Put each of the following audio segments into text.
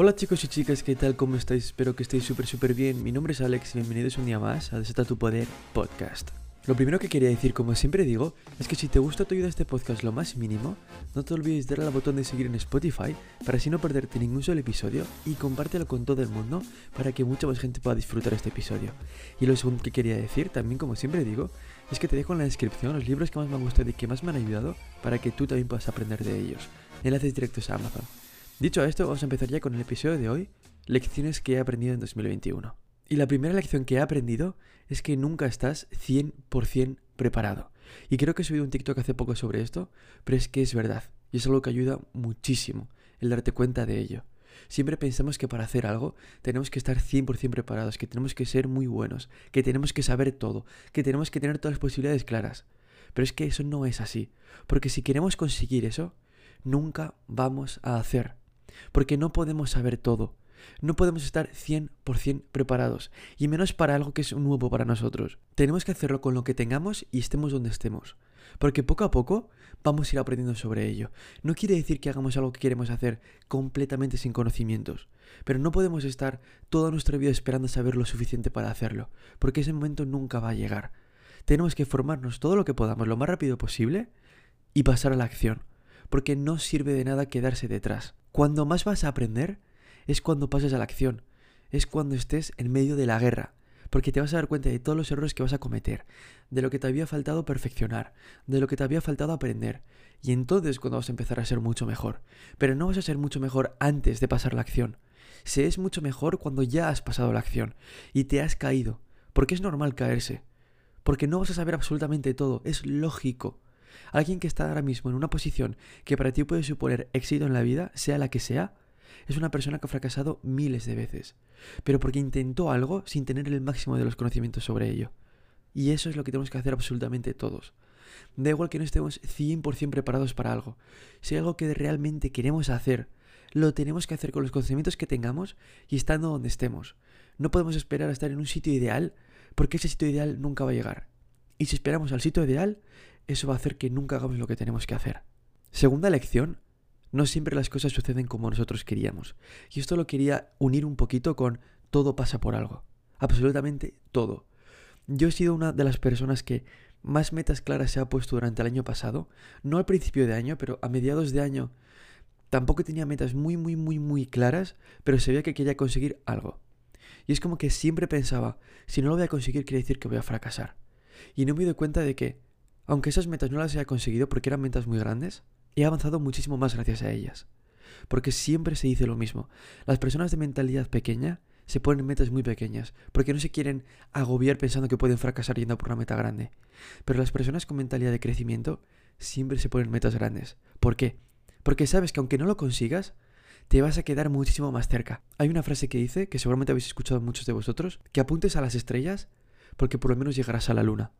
Hola chicos y chicas, ¿qué tal? ¿Cómo estáis? Espero que estéis súper súper bien. Mi nombre es Alex y bienvenidos un día más a Desata tu Poder Podcast. Lo primero que quería decir, como siempre digo, es que si te gusta tu ayuda este podcast lo más mínimo, no te olvides de darle al botón de seguir en Spotify para así no perderte ningún solo episodio y compártelo con todo el mundo para que mucha más gente pueda disfrutar este episodio. Y lo segundo que quería decir, también como siempre digo, es que te dejo en la descripción los libros que más me han gustado y que más me han ayudado para que tú también puedas aprender de ellos. Enlaces directos a Amazon. Dicho esto, vamos a empezar ya con el episodio de hoy, lecciones que he aprendido en 2021. Y la primera lección que he aprendido es que nunca estás 100% preparado. Y creo que he subido un TikTok hace poco sobre esto, pero es que es verdad. Y es algo que ayuda muchísimo el darte cuenta de ello. Siempre pensamos que para hacer algo tenemos que estar 100% preparados, que tenemos que ser muy buenos, que tenemos que saber todo, que tenemos que tener todas las posibilidades claras. Pero es que eso no es así. Porque si queremos conseguir eso, nunca vamos a hacer. Porque no podemos saber todo. No podemos estar 100% preparados, y menos para algo que es nuevo para nosotros. Tenemos que hacerlo con lo que tengamos y estemos donde estemos. Porque poco a poco vamos a ir aprendiendo sobre ello. No quiere decir que hagamos algo que queremos hacer completamente sin conocimientos, pero no podemos estar toda nuestra vida esperando saber lo suficiente para hacerlo, porque ese momento nunca va a llegar. Tenemos que formarnos todo lo que podamos lo más rápido posible y pasar a la acción, porque no sirve de nada quedarse detrás. Cuando más vas a aprender, es cuando pases a la acción, es cuando estés en medio de la guerra, porque te vas a dar cuenta de todos los errores que vas a cometer, de lo que te había faltado perfeccionar, de lo que te había faltado aprender, y entonces cuando vas a empezar a ser mucho mejor. Pero no vas a ser mucho mejor antes de pasar la acción. Se es mucho mejor cuando ya has pasado la acción y te has caído, porque es normal caerse, porque no vas a saber absolutamente todo, es lógico. Alguien que está ahora mismo en una posición que para ti puede suponer éxito en la vida, sea la que sea, es una persona que ha fracasado miles de veces, pero porque intentó algo sin tener el máximo de los conocimientos sobre ello. Y eso es lo que tenemos que hacer absolutamente todos. Da igual que no estemos 100% preparados para algo. Si hay algo que realmente queremos hacer, lo tenemos que hacer con los conocimientos que tengamos y estando donde estemos. No podemos esperar a estar en un sitio ideal porque ese sitio ideal nunca va a llegar. Y si esperamos al sitio ideal, eso va a hacer que nunca hagamos lo que tenemos que hacer. Segunda lección, no siempre las cosas suceden como nosotros queríamos. Y esto lo quería unir un poquito con todo pasa por algo. Absolutamente todo. Yo he sido una de las personas que más metas claras se ha puesto durante el año pasado. No al principio de año, pero a mediados de año tampoco tenía metas muy, muy, muy, muy claras, pero sabía que quería conseguir algo. Y es como que siempre pensaba, si no lo voy a conseguir quiere decir que voy a fracasar. Y no me doy cuenta de que, aunque esas metas no las haya conseguido porque eran metas muy grandes, he avanzado muchísimo más gracias a ellas. Porque siempre se dice lo mismo. Las personas de mentalidad pequeña se ponen metas muy pequeñas, porque no se quieren agobiar pensando que pueden fracasar yendo por una meta grande. Pero las personas con mentalidad de crecimiento siempre se ponen metas grandes. ¿Por qué? Porque sabes que aunque no lo consigas, te vas a quedar muchísimo más cerca. Hay una frase que dice, que seguramente habéis escuchado muchos de vosotros, que apuntes a las estrellas porque por lo menos llegarás a la luna.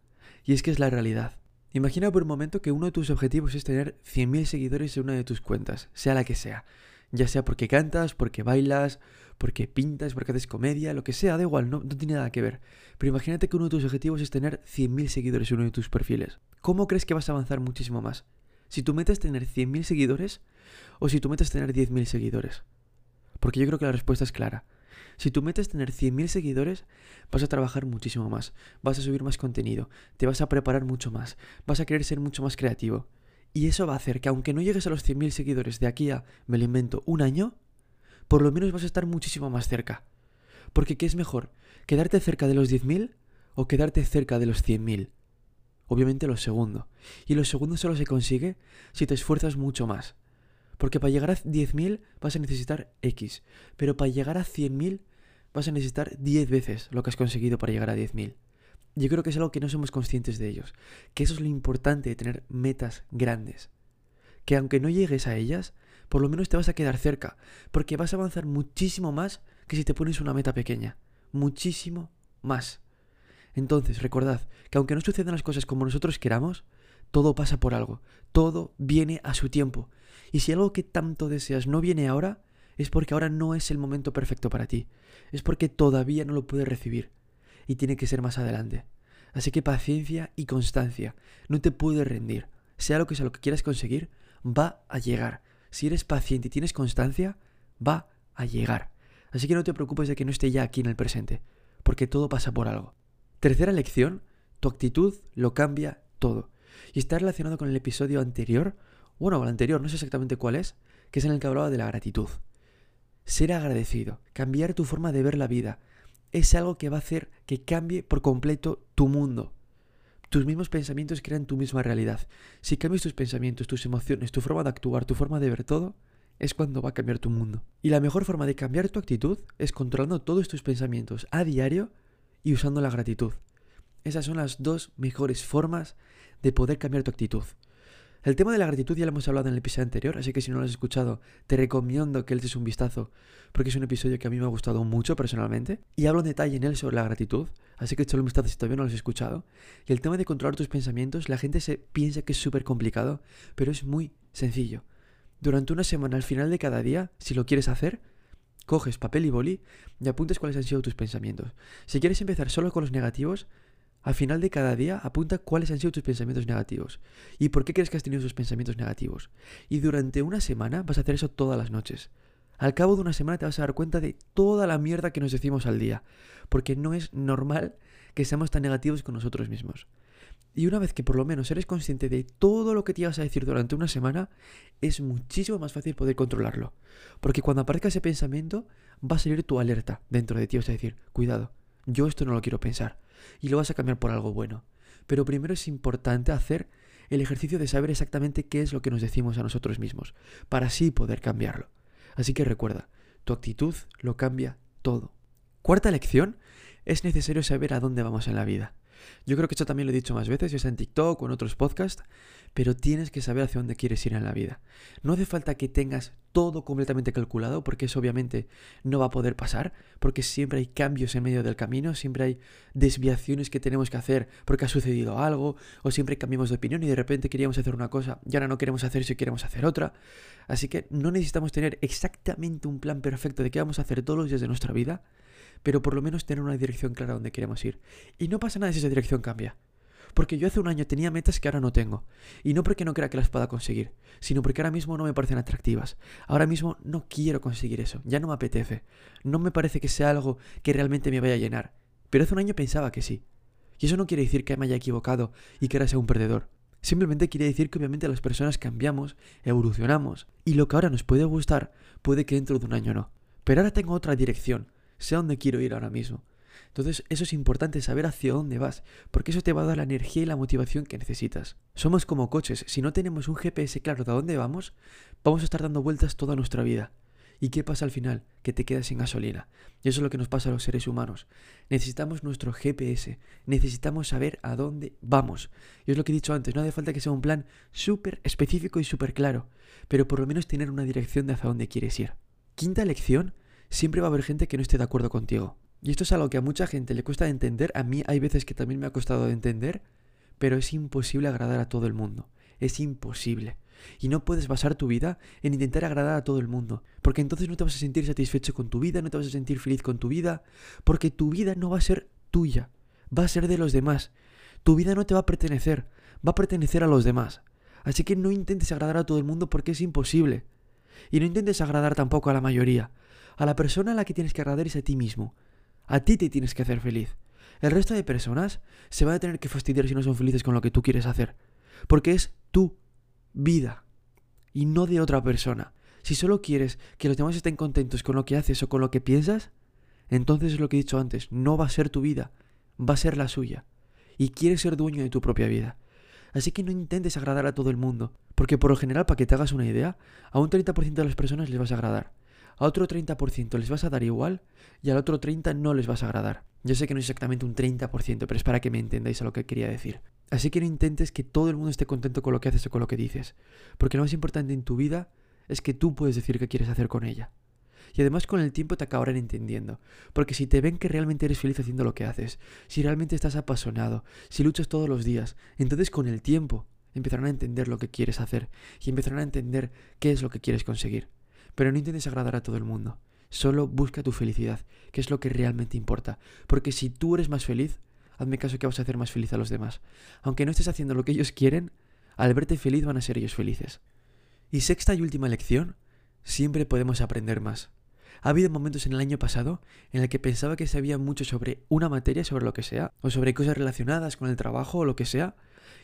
Y es que es la realidad. Imagina por un momento que uno de tus objetivos es tener 100.000 seguidores en una de tus cuentas, sea la que sea. Ya sea porque cantas, porque bailas, porque pintas, porque haces comedia, lo que sea, da igual, no, no tiene nada que ver. Pero imagínate que uno de tus objetivos es tener 100.000 seguidores en uno de tus perfiles. ¿Cómo crees que vas a avanzar muchísimo más? Si tú metes tener 100.000 seguidores o si tú metes tener 10.000 seguidores. Porque yo creo que la respuesta es clara. Si tú metes tener 100.000 seguidores, vas a trabajar muchísimo más, vas a subir más contenido, te vas a preparar mucho más, vas a querer ser mucho más creativo. Y eso va a hacer que aunque no llegues a los 100.000 seguidores de aquí a, me lo invento, un año, por lo menos vas a estar muchísimo más cerca. Porque ¿qué es mejor? ¿Quedarte cerca de los 10.000 o quedarte cerca de los 100.000? Obviamente lo segundo. Y lo segundo solo se consigue si te esfuerzas mucho más. Porque para llegar a 10.000 vas a necesitar X. Pero para llegar a 100.000 vas a necesitar 10 veces lo que has conseguido para llegar a 10.000. Yo creo que es algo que no somos conscientes de ellos. Que eso es lo importante de tener metas grandes. Que aunque no llegues a ellas, por lo menos te vas a quedar cerca. Porque vas a avanzar muchísimo más que si te pones una meta pequeña. Muchísimo más. Entonces, recordad que aunque no sucedan las cosas como nosotros queramos, todo pasa por algo. Todo viene a su tiempo. Y si algo que tanto deseas no viene ahora, es porque ahora no es el momento perfecto para ti. Es porque todavía no lo puedes recibir. Y tiene que ser más adelante. Así que paciencia y constancia. No te puedes rendir. Sea lo que sea lo que quieras conseguir, va a llegar. Si eres paciente y tienes constancia, va a llegar. Así que no te preocupes de que no esté ya aquí en el presente, porque todo pasa por algo. Tercera lección, tu actitud lo cambia todo. Y está relacionado con el episodio anterior, bueno, el anterior, no sé exactamente cuál es, que es en el que hablaba de la gratitud. Ser agradecido, cambiar tu forma de ver la vida, es algo que va a hacer que cambie por completo tu mundo. Tus mismos pensamientos crean tu misma realidad. Si cambias tus pensamientos, tus emociones, tu forma de actuar, tu forma de ver todo, es cuando va a cambiar tu mundo. Y la mejor forma de cambiar tu actitud es controlando todos tus pensamientos a diario y usando la gratitud. Esas son las dos mejores formas de poder cambiar tu actitud. El tema de la gratitud ya lo hemos hablado en el episodio anterior, así que si no lo has escuchado, te recomiendo que le des un vistazo, porque es un episodio que a mí me ha gustado mucho personalmente. Y hablo en detalle en él sobre la gratitud, así que échale un vistazo si todavía no lo has escuchado. Y el tema de controlar tus pensamientos, la gente se piensa que es súper complicado, pero es muy sencillo. Durante una semana, al final de cada día, si lo quieres hacer, coges papel y boli y apuntes cuáles han sido tus pensamientos. Si quieres empezar solo con los negativos, al final de cada día apunta cuáles han sido tus pensamientos negativos y por qué crees que has tenido esos pensamientos negativos. Y durante una semana vas a hacer eso todas las noches. Al cabo de una semana te vas a dar cuenta de toda la mierda que nos decimos al día, porque no es normal que seamos tan negativos con nosotros mismos. Y una vez que por lo menos eres consciente de todo lo que te ibas a decir durante una semana, es muchísimo más fácil poder controlarlo. Porque cuando aparezca ese pensamiento, va a salir tu alerta dentro de ti. Vas a decir, cuidado, yo esto no lo quiero pensar. Y lo vas a cambiar por algo bueno. Pero primero es importante hacer el ejercicio de saber exactamente qué es lo que nos decimos a nosotros mismos, para así poder cambiarlo. Así que recuerda, tu actitud lo cambia todo. Cuarta lección, es necesario saber a dónde vamos en la vida. Yo creo que esto también lo he dicho más veces, ya sea en TikTok o en otros podcasts, pero tienes que saber hacia dónde quieres ir en la vida. No hace falta que tengas todo completamente calculado, porque eso obviamente no va a poder pasar, porque siempre hay cambios en medio del camino, siempre hay desviaciones que tenemos que hacer porque ha sucedido algo, o siempre cambiamos de opinión y de repente queríamos hacer una cosa y ahora no queremos hacer y queremos hacer otra. Así que no necesitamos tener exactamente un plan perfecto de qué vamos a hacer todos los días de nuestra vida, pero por lo menos tener una dirección clara donde queremos ir. Y no pasa nada si esa dirección cambia. Porque yo hace un año tenía metas que ahora no tengo. Y no porque no crea que las pueda conseguir, sino porque ahora mismo no me parecen atractivas. Ahora mismo no quiero conseguir eso, ya no me apetece. No me parece que sea algo que realmente me vaya a llenar. Pero hace un año pensaba que sí. Y eso no quiere decir que me haya equivocado y que ahora sea un perdedor. Simplemente quiere decir que obviamente las personas cambiamos, evolucionamos, y lo que ahora nos puede gustar puede que dentro de un año no. Pero ahora tengo otra dirección, sé a dónde quiero ir ahora mismo. Entonces eso es importante, saber hacia dónde vas, porque eso te va a dar la energía y la motivación que necesitas. Somos como coches, si no tenemos un GPS claro de dónde vamos, vamos a estar dando vueltas toda nuestra vida. ¿Y qué pasa al final? Que te quedas sin gasolina. Y eso es lo que nos pasa a los seres humanos. Necesitamos nuestro GPS, necesitamos saber a dónde vamos. Y es lo que he dicho antes, no hace falta que sea un plan súper específico y súper claro, pero por lo menos tener una dirección de hacia dónde quieres ir. Quinta lección, siempre va a haber gente que no esté de acuerdo contigo. Y esto es algo que a mucha gente le cuesta entender, a mí hay veces que también me ha costado de entender, pero es imposible agradar a todo el mundo. Es imposible. Y no puedes basar tu vida en intentar agradar a todo el mundo, porque entonces no te vas a sentir satisfecho con tu vida, no te vas a sentir feliz con tu vida, porque tu vida no va a ser tuya, va a ser de los demás. Tu vida no te va a pertenecer, va a pertenecer a los demás. Así que no intentes agradar a todo el mundo porque es imposible. Y no intentes agradar tampoco a la mayoría, a la persona a la que tienes que agradar es a ti mismo. A ti te tienes que hacer feliz. El resto de personas se van a tener que fastidiar si no son felices con lo que tú quieres hacer. Porque es tu vida y no de otra persona. Si solo quieres que los demás estén contentos con lo que haces o con lo que piensas, entonces es lo que he dicho antes, no va a ser tu vida, va a ser la suya. Y quieres ser dueño de tu propia vida. Así que no intentes agradar a todo el mundo, porque por lo general, para que te hagas una idea, a un 30% de las personas les vas a agradar a otro 30% les vas a dar igual y al otro 30% no les vas a agradar. Yo sé que no es exactamente un 30%, pero es para que me entendáis a lo que quería decir. Así que no intentes que todo el mundo esté contento con lo que haces o con lo que dices, porque lo más importante en tu vida es que tú puedes decir qué quieres hacer con ella. Y además con el tiempo te acabarán entendiendo, porque si te ven que realmente eres feliz haciendo lo que haces, si realmente estás apasionado, si luchas todos los días, entonces con el tiempo empezarán a entender lo que quieres hacer y empezarán a entender qué es lo que quieres conseguir. Pero no intentes agradar a todo el mundo. Solo busca tu felicidad, que es lo que realmente importa. Porque si tú eres más feliz, hazme caso que vas a hacer más feliz a los demás. Aunque no estés haciendo lo que ellos quieren, al verte feliz van a ser ellos felices. Y sexta y última lección, siempre podemos aprender más. Ha habido momentos en el año pasado en el que pensaba que sabía mucho sobre una materia, sobre lo que sea, o sobre cosas relacionadas con el trabajo o lo que sea,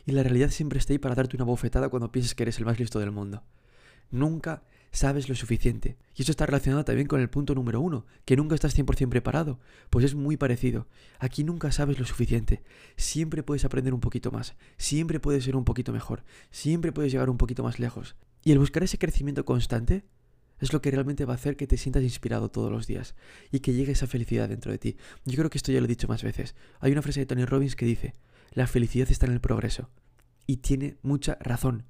y la realidad siempre está ahí para darte una bofetada cuando piensas que eres el más listo del mundo. Nunca sabes lo suficiente. Y eso está relacionado también con el punto número uno, que nunca estás 100% preparado. Pues es muy parecido. Aquí nunca sabes lo suficiente. Siempre puedes aprender un poquito más. Siempre puedes ser un poquito mejor. Siempre puedes llegar un poquito más lejos. Y el buscar ese crecimiento constante es lo que realmente va a hacer que te sientas inspirado todos los días y que llegue esa felicidad dentro de ti. Yo creo que esto ya lo he dicho más veces. Hay una frase de Tony Robbins que dice, la felicidad está en el progreso. Y tiene mucha razón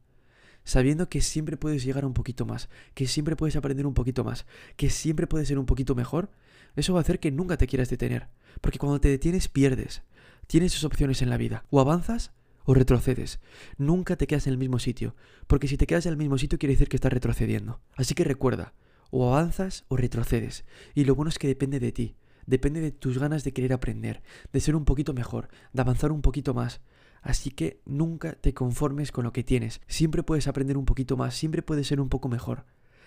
sabiendo que siempre puedes llegar un poquito más, que siempre puedes aprender un poquito más, que siempre puedes ser un poquito mejor, eso va a hacer que nunca te quieras detener. Porque cuando te detienes pierdes. Tienes sus opciones en la vida. O avanzas o retrocedes. Nunca te quedas en el mismo sitio. Porque si te quedas en el mismo sitio quiere decir que estás retrocediendo. Así que recuerda, o avanzas o retrocedes. Y lo bueno es que depende de ti. Depende de tus ganas de querer aprender, de ser un poquito mejor, de avanzar un poquito más, Así que nunca te conformes con lo que tienes. Siempre puedes aprender un poquito más, siempre puedes ser un poco mejor.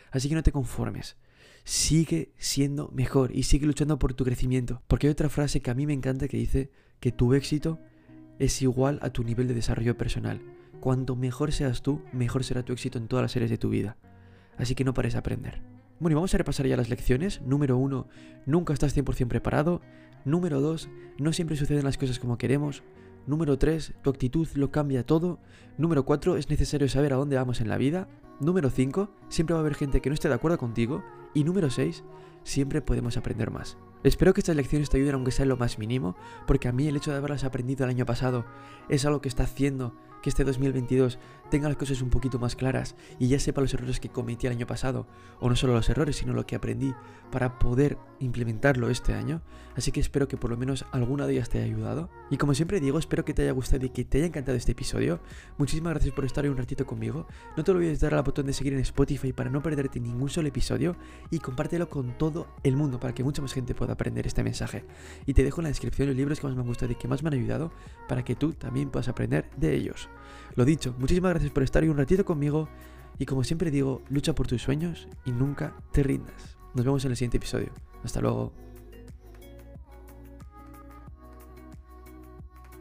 Así que no te conformes. Sigue siendo mejor y sigue luchando por tu crecimiento. Porque hay otra frase que a mí me encanta que dice que tu éxito es igual a tu nivel de desarrollo personal. Cuanto mejor seas tú, mejor será tu éxito en todas las áreas de tu vida. Así que no pares a aprender. Bueno, y vamos a repasar ya las lecciones. Número uno, nunca estás 100% preparado. Número dos, no siempre suceden las cosas como queremos. Número 3, tu actitud lo cambia todo. Número 4, es necesario saber a dónde vamos en la vida. Número 5, siempre va a haber gente que no esté de acuerdo contigo. Y número 6, siempre podemos aprender más. Espero que estas lecciones te ayuden aunque sea en lo más mínimo, porque a mí el hecho de haberlas aprendido el año pasado es algo que está haciendo que este 2022 tenga las cosas un poquito más claras y ya sepa los errores que cometí el año pasado, o no solo los errores, sino lo que aprendí para poder implementarlo este año. Así que espero que por lo menos alguna de ellas te haya ayudado. Y como siempre digo, espero que te haya gustado y que te haya encantado este episodio. Muchísimas gracias por estar hoy un ratito conmigo. No te olvides de dar al botón de seguir en Spotify para no perderte ningún solo episodio y compártelo con todo el mundo para que mucha más gente pueda aprender este mensaje. Y te dejo en la descripción los libros que más me han gustado y que más me han ayudado para que tú también puedas aprender de ellos. Lo dicho, muchísimas gracias por estar hoy un ratito conmigo y como siempre digo, lucha por tus sueños y nunca te rindas. Nos vemos en el siguiente episodio. Hasta luego.